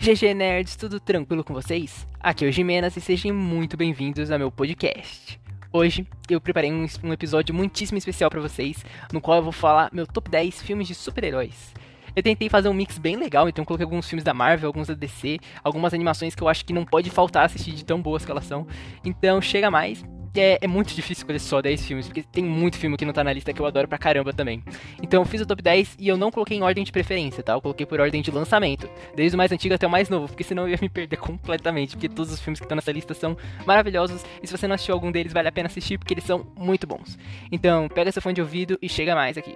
GG Nerds, tudo tranquilo com vocês? Aqui é o Jimenas e sejam muito bem-vindos ao meu podcast. Hoje eu preparei um, um episódio muitíssimo especial para vocês, no qual eu vou falar meu top 10 filmes de super-heróis. Eu tentei fazer um mix bem legal, então coloquei alguns filmes da Marvel, alguns da DC, algumas animações que eu acho que não pode faltar assistir de tão boas que elas são. Então chega mais, é, é, muito difícil escolher só 10 filmes, porque tem muito filme que não tá na lista que eu adoro pra caramba também. Então eu fiz o top 10 e eu não coloquei em ordem de preferência, tá? Eu coloquei por ordem de lançamento, desde o mais antigo até o mais novo, porque senão eu ia me perder completamente, porque todos os filmes que estão nessa lista são maravilhosos, e se você não assistiu algum deles, vale a pena assistir, porque eles são muito bons. Então, pega seu fone de ouvido e chega mais aqui.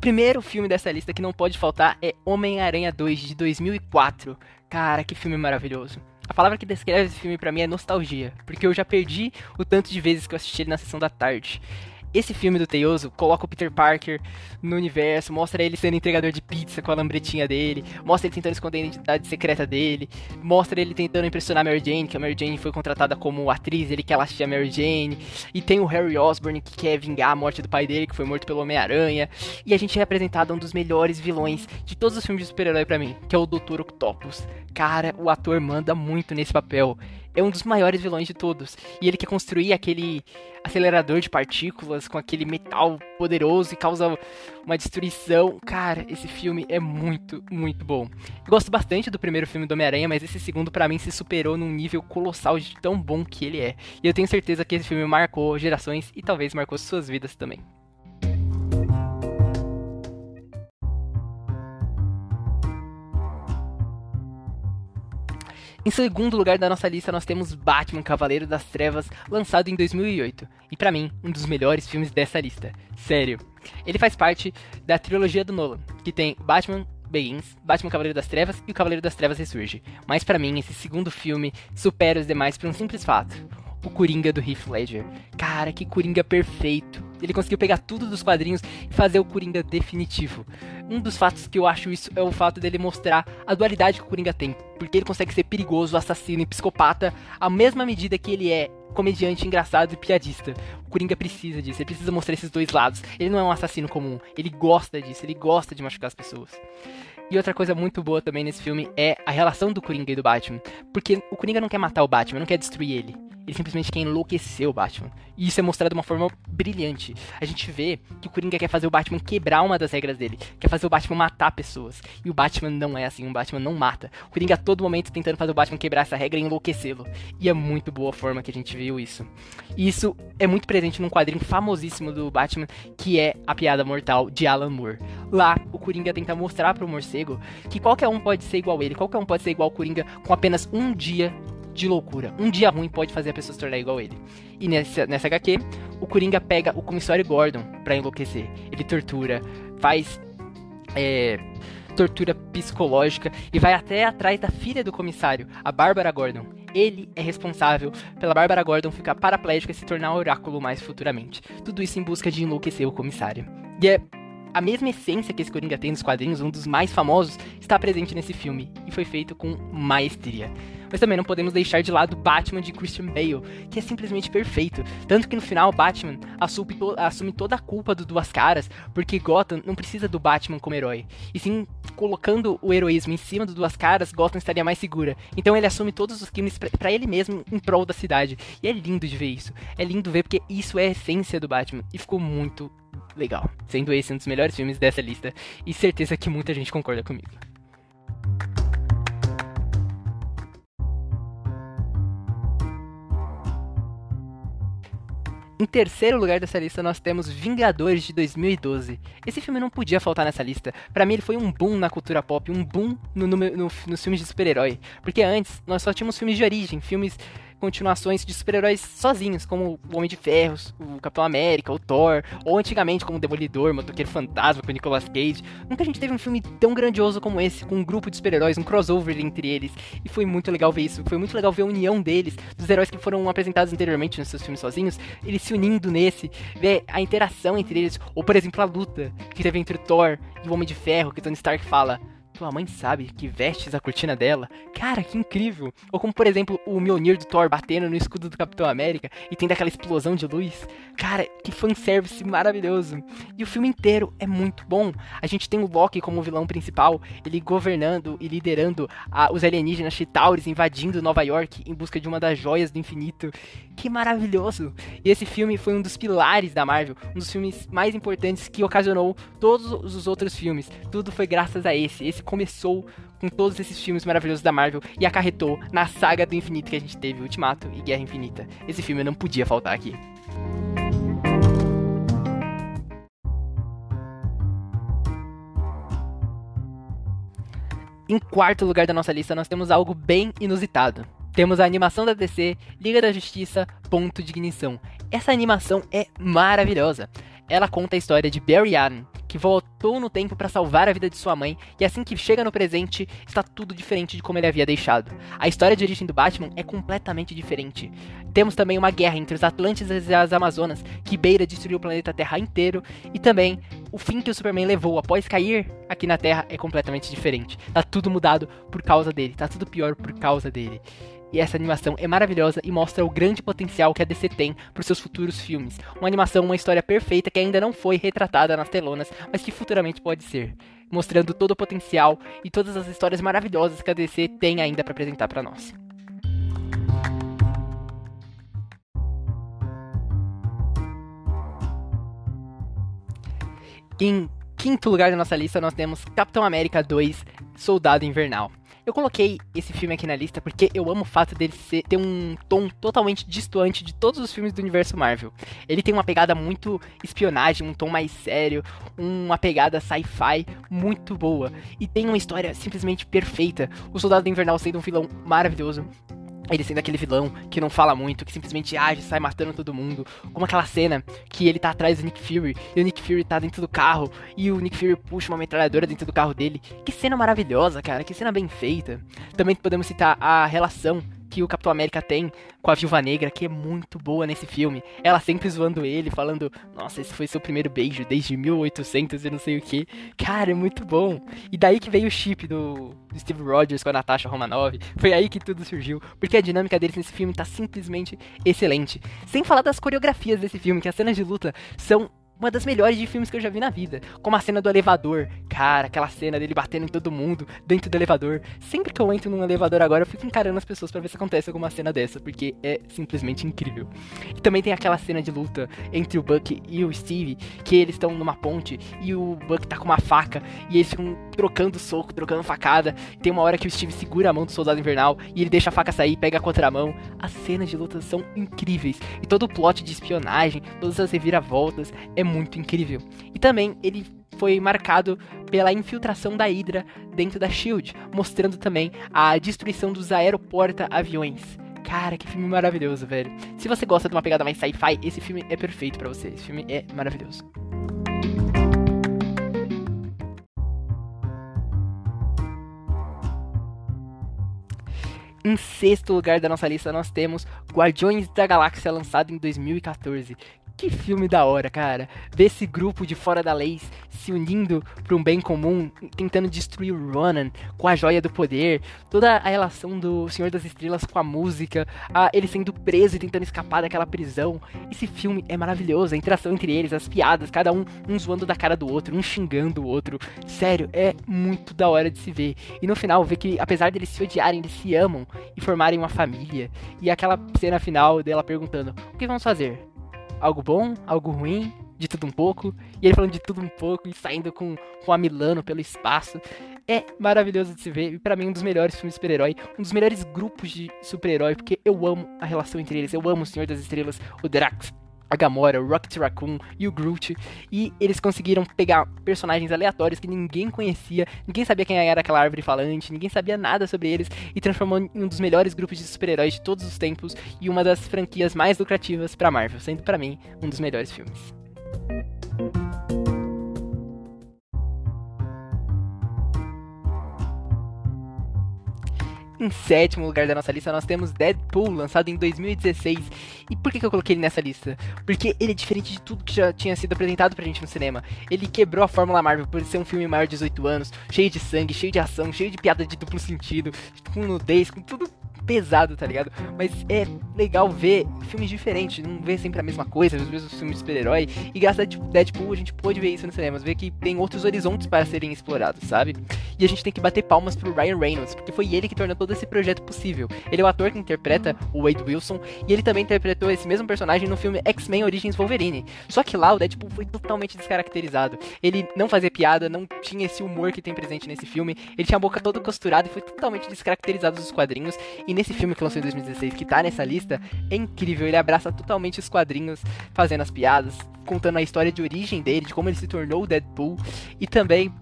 Primeiro filme dessa lista que não pode faltar é Homem-Aranha 2 de 2004. Cara, que filme maravilhoso. A palavra que descreve esse filme para mim é nostalgia, porque eu já perdi o tanto de vezes que eu assisti ele na sessão da tarde. Esse filme do Teioso coloca o Peter Parker no universo, mostra ele sendo entregador de pizza com a lambretinha dele, mostra ele tentando esconder a identidade secreta dele, mostra ele tentando impressionar Mary Jane, que a Mary Jane foi contratada como atriz, ele quer assistir a Mary Jane, e tem o Harry Osborn que quer vingar a morte do pai dele, que foi morto pelo Homem-Aranha, e a gente é apresentado um dos melhores vilões de todos os filmes de super-herói para mim, que é o Dr. Octopus. Cara, o ator manda muito nesse papel é um dos maiores vilões de todos. E ele quer construir aquele acelerador de partículas com aquele metal poderoso e causa uma destruição. Cara, esse filme é muito, muito bom. gosto bastante do primeiro filme do Homem-Aranha, mas esse segundo para mim se superou num nível colossal de tão bom que ele é. E eu tenho certeza que esse filme marcou gerações e talvez marcou suas vidas também. Em segundo lugar da nossa lista, nós temos Batman Cavaleiro das Trevas, lançado em 2008. E para mim, um dos melhores filmes dessa lista. Sério. Ele faz parte da trilogia do Nolan, que tem Batman Begins, Batman Cavaleiro das Trevas e o Cavaleiro das Trevas Ressurge. Mas para mim, esse segundo filme supera os demais por um simples fato o Coringa do Heath Ledger. Cara, que Coringa perfeito. Ele conseguiu pegar tudo dos quadrinhos e fazer o Coringa definitivo. Um dos fatos que eu acho isso é o fato dele mostrar a dualidade que o Coringa tem. Porque ele consegue ser perigoso, assassino e psicopata à mesma medida que ele é comediante, engraçado e piadista. O Coringa precisa disso, ele precisa mostrar esses dois lados. Ele não é um assassino comum, ele gosta disso, ele gosta de machucar as pessoas. E outra coisa muito boa também nesse filme é a relação do Coringa e do Batman. Porque o Coringa não quer matar o Batman, não quer destruir ele. Ele simplesmente quer enlouquecer o Batman. E isso é mostrado de uma forma brilhante. A gente vê que o Coringa quer fazer o Batman quebrar uma das regras dele. Quer fazer o Batman matar pessoas. E o Batman não é assim, o Batman não mata. O Coringa a todo momento tentando fazer o Batman quebrar essa regra e enlouquecê-lo. E é muito boa a forma que a gente viu isso. E isso é muito presente num quadrinho famosíssimo do Batman, que é A Piada Mortal, de Alan Moore. Lá, o Coringa tenta mostrar pro morcego que qualquer um pode ser igual a ele, qualquer um pode ser igual ao Coringa com apenas um dia de loucura. Um dia ruim pode fazer a pessoa se tornar igual a ele. E nessa, nessa HQ, o Coringa pega o comissário Gordon para enlouquecer. Ele tortura, faz. É, tortura psicológica e vai até atrás da filha do comissário, a Bárbara Gordon. Ele é responsável pela Bárbara Gordon ficar paraplégica e se tornar oráculo mais futuramente. Tudo isso em busca de enlouquecer o comissário. E é a mesma essência que esse Coringa tem nos quadrinhos, um dos mais famosos, está presente nesse filme e foi feito com maestria. Mas também não podemos deixar de lado Batman de Christian Bale, que é simplesmente perfeito. Tanto que no final Batman assume, to assume toda a culpa do Duas Caras, porque Gotham não precisa do Batman como herói. E sim, colocando o heroísmo em cima do Duas Caras, Gotham estaria mais segura. Então ele assume todos os crimes para ele mesmo em prol da cidade. E é lindo de ver isso. É lindo ver porque isso é a essência do Batman. E ficou muito legal. Sendo esse um dos melhores filmes dessa lista. E certeza que muita gente concorda comigo. Em terceiro lugar dessa lista nós temos Vingadores de 2012. Esse filme não podia faltar nessa lista. Para mim ele foi um boom na cultura pop, um boom no, no, no, nos filmes de super-herói. Porque antes nós só tínhamos filmes de origem, filmes continuações de super-heróis sozinhos, como o Homem de Ferro, o Capitão América, o Thor, ou antigamente como o Demolidor, o Motoqueiro Fantasma com o Nicolas Cage. Nunca a gente teve um filme tão grandioso como esse, com um grupo de super-heróis, um crossover entre eles. E foi muito legal ver isso, foi muito legal ver a união deles, dos heróis que foram apresentados anteriormente nos seus filmes sozinhos, eles se unindo nesse, ver a interação entre eles, ou por exemplo a luta que teve entre o Thor e o Homem de Ferro, que Tony Stark fala tua mãe sabe que vestes a cortina dela. Cara, que incrível! Ou como, por exemplo, o Mjolnir do Thor batendo no escudo do Capitão América e tendo aquela explosão de luz. Cara, que fanservice maravilhoso! E o filme inteiro é muito bom. A gente tem o Loki como vilão principal, ele governando e liderando a, os alienígenas Chitauris invadindo Nova York em busca de uma das joias do infinito. Que maravilhoso! E esse filme foi um dos pilares da Marvel, um dos filmes mais importantes que ocasionou todos os outros filmes. Tudo foi graças a esse. Esse começou com todos esses filmes maravilhosos da Marvel e acarretou na saga do infinito que a gente teve, Ultimato e Guerra Infinita. Esse filme não podia faltar aqui. Em quarto lugar da nossa lista, nós temos algo bem inusitado. Temos a animação da DC, Liga da Justiça, Ponto de Ignição. Essa animação é maravilhosa. Ela conta a história de Barry Allen, que voltou no tempo para salvar a vida de sua mãe, e assim que chega no presente, está tudo diferente de como ele havia deixado. A história de origem do Batman é completamente diferente. Temos também uma guerra entre os Atlântidas e as Amazonas, que beira destruir o planeta Terra inteiro, e também o fim que o Superman levou após cair aqui na Terra é completamente diferente. Tá tudo mudado por causa dele, tá tudo pior por causa dele. E essa animação é maravilhosa e mostra o grande potencial que a DC tem para seus futuros filmes. Uma animação, uma história perfeita que ainda não foi retratada nas telonas, mas que futuramente pode ser, mostrando todo o potencial e todas as histórias maravilhosas que a DC tem ainda para apresentar para nós. Em quinto lugar da nossa lista, nós temos Capitão América 2 Soldado Invernal. Eu coloquei esse filme aqui na lista porque eu amo o fato dele ser, ter um tom totalmente distante de todos os filmes do universo Marvel. Ele tem uma pegada muito espionagem, um tom mais sério, uma pegada sci-fi muito boa. E tem uma história simplesmente perfeita. O Soldado Invernal sendo um vilão maravilhoso, ele sendo aquele vilão que não fala muito, que simplesmente age, sai matando todo mundo. Como aquela cena que ele tá atrás do Nick Fury e o Nick Fury tá dentro do carro e o Nick Fury puxa uma metralhadora dentro do carro dele. Que cena maravilhosa, cara, que cena bem feita. Também podemos citar a relação que o Capitão América tem com a Viúva Negra, que é muito boa nesse filme. Ela sempre zoando ele, falando: Nossa, esse foi seu primeiro beijo desde 1800 e não sei o que. Cara, é muito bom. E daí que veio o chip do, do Steve Rogers com a Natasha Romanoff. Foi aí que tudo surgiu. Porque a dinâmica deles nesse filme tá simplesmente excelente. Sem falar das coreografias desse filme, que as cenas de luta são uma das melhores de filmes que eu já vi na vida. Como a cena do elevador. Cara, aquela cena dele batendo em todo mundo dentro do elevador. Sempre que eu entro num elevador agora, eu fico encarando as pessoas para ver se acontece alguma cena dessa, porque é simplesmente incrível. E também tem aquela cena de luta entre o Buck e o Steve, que eles estão numa ponte e o Buck tá com uma faca e eles ficam trocando soco, trocando facada. Tem uma hora que o Steve segura a mão do soldado invernal e ele deixa a faca sair, pega a contramão. As cenas de luta são incríveis. E todo o plot de espionagem, todas as reviravoltas, é muito incrível. E também ele foi marcado pela infiltração da Hydra dentro da Shield, mostrando também a destruição dos aeroporta-aviões. Cara, que filme maravilhoso, velho. Se você gosta de uma pegada mais sci-fi, esse filme é perfeito para você. Esse filme é maravilhoso. Em sexto lugar da nossa lista, nós temos Guardiões da Galáxia, lançado em 2014. Que filme da hora, cara. Ver esse grupo de fora da lei se unindo para um bem comum, tentando destruir o Ronan com a joia do poder, toda a relação do Senhor das Estrelas com a música, a ele sendo preso e tentando escapar daquela prisão. Esse filme é maravilhoso, a interação entre eles, as piadas, cada um um zoando da cara do outro, um xingando o outro. Sério, é muito da hora de se ver. E no final, ver que apesar deles se odiarem, eles se amam e formarem uma família. E aquela cena final dela perguntando: "O que vamos fazer?" Algo bom, algo ruim, de tudo um pouco, e ele falando de tudo um pouco e saindo com, com a Milano pelo espaço. É maravilhoso de se ver, e pra mim um dos melhores filmes de super-herói, um dos melhores grupos de super-herói, porque eu amo a relação entre eles, eu amo o Senhor das Estrelas, o Drax, a Gamora, o Rocket Raccoon e o Groot. E eles conseguiram pegar personagens aleatórios que ninguém conhecia, ninguém sabia quem era aquela árvore falante, ninguém sabia nada sobre eles e transformou em um dos melhores grupos de super-heróis de todos os tempos e uma das franquias mais lucrativas para Marvel, sendo para mim um dos melhores filmes. Em sétimo lugar da nossa lista, nós temos Deadpool, lançado em 2016. E por que, que eu coloquei ele nessa lista? Porque ele é diferente de tudo que já tinha sido apresentado pra gente no cinema. Ele quebrou a Fórmula Marvel por ser um filme maior de 18 anos, cheio de sangue, cheio de ação, cheio de piada de duplo sentido, com nudez, com tudo pesado, tá ligado? Mas é legal ver filmes diferentes, não ver sempre a mesma coisa, os mesmos filmes de super-herói. E graças a Deadpool a gente pôde ver isso no cinema, ver que tem outros horizontes para serem explorados, sabe? E a gente tem que bater palmas pro Ryan Reynolds, porque foi ele que tornou todo esse projeto possível. Ele é o ator que interpreta o Wade Wilson, e ele também interpretou esse mesmo personagem no filme X-Men Origins Wolverine. Só que lá o Deadpool foi totalmente descaracterizado. Ele não fazia piada, não tinha esse humor que tem presente nesse filme, ele tinha a boca toda costurada e foi totalmente descaracterizado dos quadrinhos. E nesse filme que lançou em 2016, que tá nessa lista, é incrível. Ele abraça totalmente os quadrinhos, fazendo as piadas, contando a história de origem dele, de como ele se tornou o Deadpool, e também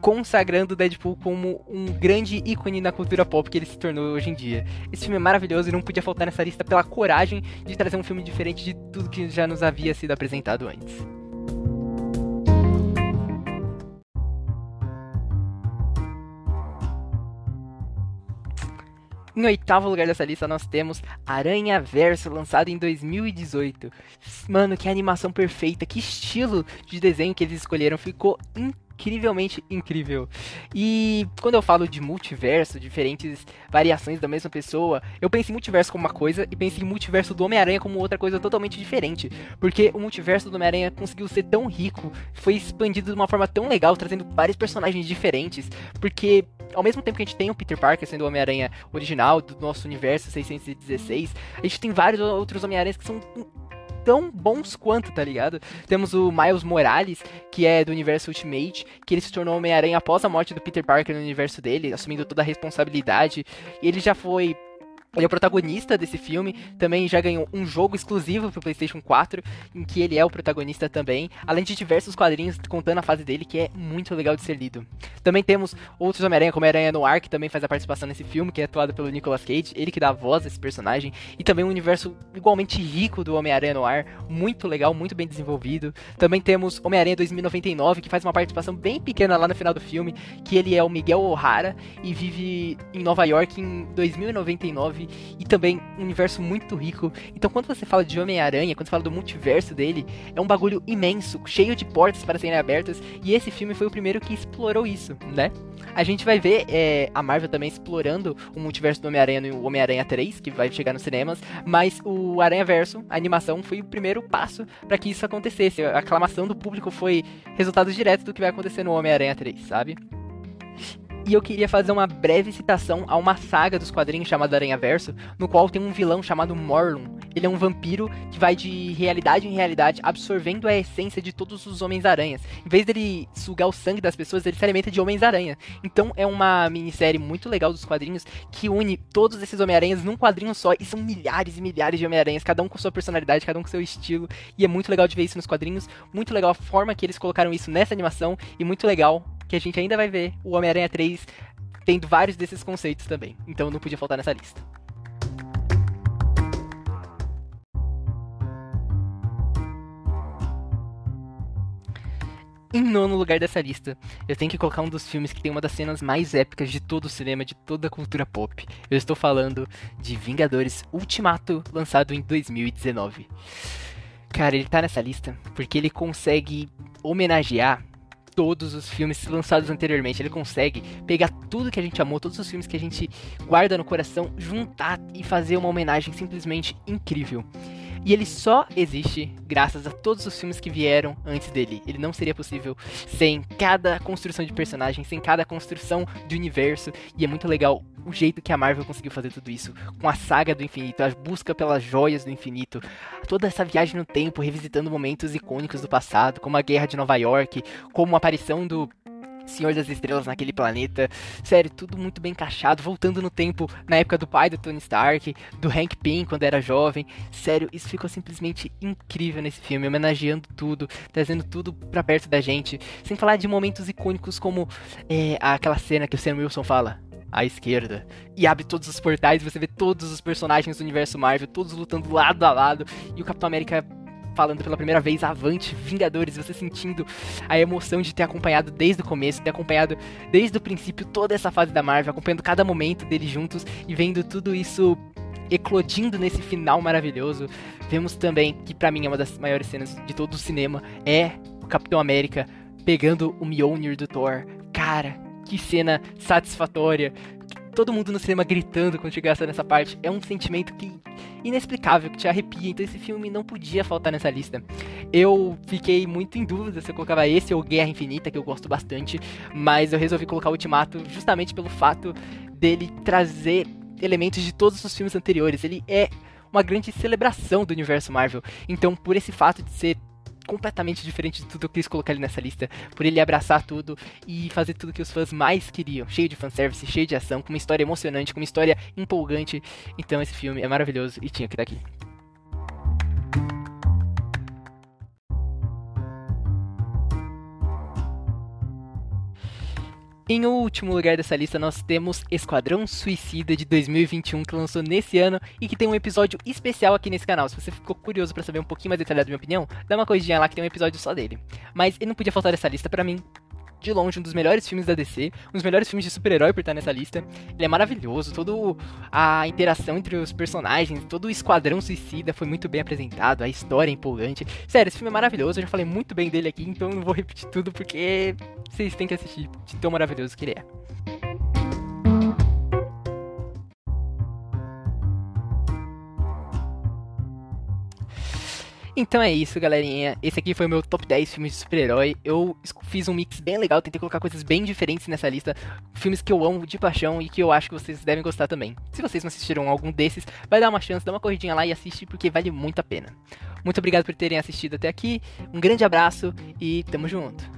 consagrando o Deadpool como um grande ícone na cultura pop que ele se tornou hoje em dia. Esse filme é maravilhoso e não podia faltar nessa lista pela coragem de trazer um filme diferente de tudo que já nos havia sido apresentado antes. Em oitavo lugar dessa lista nós temos Aranha Verso, lançado em 2018. Mano, que animação perfeita, que estilo de desenho que eles escolheram, ficou incrível incrivelmente incrível. E quando eu falo de multiverso, diferentes variações da mesma pessoa, eu penso em multiverso como uma coisa e penso em multiverso do Homem-Aranha como outra coisa totalmente diferente. Porque o multiverso do Homem-Aranha conseguiu ser tão rico, foi expandido de uma forma tão legal, trazendo vários personagens diferentes. Porque ao mesmo tempo que a gente tem o Peter Parker sendo o Homem-Aranha original do nosso universo 616, a gente tem vários outros Homem-Aranhas que são tão bons quanto, tá ligado? Temos o Miles Morales, que é do universo Ultimate, que ele se tornou Homem-Aranha após a morte do Peter Parker no universo dele, assumindo toda a responsabilidade. Ele já foi ele é o protagonista desse filme, também já ganhou um jogo exclusivo pro PlayStation 4, em que ele é o protagonista também, além de diversos quadrinhos contando a fase dele, que é muito legal de ser lido. Também temos outros Homem-Aranha, como Homem-Aranha Noir, que também faz a participação nesse filme, que é atuado pelo Nicolas Cage, ele que dá a voz a esse personagem, e também um universo igualmente rico do Homem-Aranha Noir, muito legal, muito bem desenvolvido. Também temos Homem-Aranha 2099, que faz uma participação bem pequena lá no final do filme, que ele é o Miguel O'Hara e vive em Nova York em 2099 e também um universo muito rico. Então, quando você fala de Homem-Aranha, quando você fala do multiverso dele, é um bagulho imenso, cheio de portas para serem abertas, e esse filme foi o primeiro que explorou isso, né? A gente vai ver é, a Marvel também explorando o multiverso do Homem-Aranha no Homem-Aranha 3, que vai chegar nos cinemas, mas o Aranha Verso, a animação, foi o primeiro passo para que isso acontecesse. A aclamação do público foi resultado direto do que vai acontecer no Homem-Aranha 3, sabe? E eu queria fazer uma breve citação a uma saga dos quadrinhos chamada Aranha Verso, no qual tem um vilão chamado Morlun. Ele é um vampiro que vai de realidade em realidade, absorvendo a essência de todos os Homens-Aranhas. Em vez dele sugar o sangue das pessoas, ele se alimenta de Homens-Aranha. Então é uma minissérie muito legal dos quadrinhos que une todos esses Homem-Aranhas num quadrinho só. E são milhares e milhares de Homem-Aranhas, cada um com sua personalidade, cada um com seu estilo. E é muito legal de ver isso nos quadrinhos. Muito legal a forma que eles colocaram isso nessa animação. E muito legal que a gente ainda vai ver o Homem-Aranha 3 tendo vários desses conceitos também. Então não podia faltar nessa lista. Em nono lugar dessa lista, eu tenho que colocar um dos filmes que tem uma das cenas mais épicas de todo o cinema, de toda a cultura pop. Eu estou falando de Vingadores Ultimato, lançado em 2019. Cara, ele tá nessa lista porque ele consegue homenagear todos os filmes lançados anteriormente. Ele consegue pegar tudo que a gente amou, todos os filmes que a gente guarda no coração, juntar e fazer uma homenagem simplesmente incrível. E ele só existe graças a todos os filmes que vieram antes dele. Ele não seria possível sem cada construção de personagem, sem cada construção de universo. E é muito legal o jeito que a Marvel conseguiu fazer tudo isso. Com a saga do infinito, a busca pelas joias do infinito, toda essa viagem no tempo, revisitando momentos icônicos do passado, como a Guerra de Nova York, como a aparição do Senhor das Estrelas naquele planeta. Sério, tudo muito bem encaixado, voltando no tempo na época do pai do Tony Stark, do Hank Pym quando era jovem. Sério, isso ficou simplesmente incrível nesse filme, homenageando tudo, trazendo tudo pra perto da gente. Sem falar de momentos icônicos como é, aquela cena que o Sam Wilson fala. À esquerda. E abre todos os portais, você vê todos os personagens do universo Marvel, todos lutando lado a lado. E o Capitão América falando pela primeira vez Avante, Vingadores, você sentindo a emoção de ter acompanhado desde o começo, ter acompanhado desde o princípio toda essa fase da Marvel, acompanhando cada momento deles juntos e vendo tudo isso eclodindo nesse final maravilhoso. Vemos também que para mim é uma das maiores cenas de todo o cinema é o Capitão América pegando o Mjolnir do Thor. Cara, que cena satisfatória. Todo mundo no cinema gritando quando chegasse nessa parte. É um sentimento que inexplicável, que te arrepia. Então esse filme não podia faltar nessa lista. Eu fiquei muito em dúvida se eu colocava esse ou Guerra Infinita, que eu gosto bastante. Mas eu resolvi colocar Ultimato justamente pelo fato dele trazer elementos de todos os filmes anteriores. Ele é uma grande celebração do universo Marvel. Então, por esse fato de ser completamente diferente de tudo que eu quis colocar ele nessa lista, por ele abraçar tudo e fazer tudo que os fãs mais queriam, cheio de fanservice, cheio de ação, com uma história emocionante, com uma história empolgante. Então esse filme é maravilhoso e tinha que estar aqui. Em último lugar dessa lista, nós temos Esquadrão Suicida de 2021, que lançou nesse ano e que tem um episódio especial aqui nesse canal. Se você ficou curioso para saber um pouquinho mais detalhado da minha opinião, dá uma corridinha lá que tem um episódio só dele. Mas ele não podia faltar dessa lista para mim, de longe um dos melhores filmes da DC, um dos melhores filmes de super-herói por estar nessa lista. Ele é maravilhoso, toda a interação entre os personagens, todo o esquadrão suicida foi muito bem apresentado, a história é empolgante. Sério, esse filme é maravilhoso, eu já falei muito bem dele aqui, então não vou repetir tudo porque vocês têm que assistir de tão maravilhoso que ele é. Então é isso, galerinha. Esse aqui foi o meu top 10 filmes de super-herói. Eu fiz um mix bem legal, tentei colocar coisas bem diferentes nessa lista. Filmes que eu amo de paixão e que eu acho que vocês devem gostar também. Se vocês não assistiram algum desses, vai dar uma chance, dá uma corridinha lá e assiste porque vale muito a pena. Muito obrigado por terem assistido até aqui. Um grande abraço e tamo junto.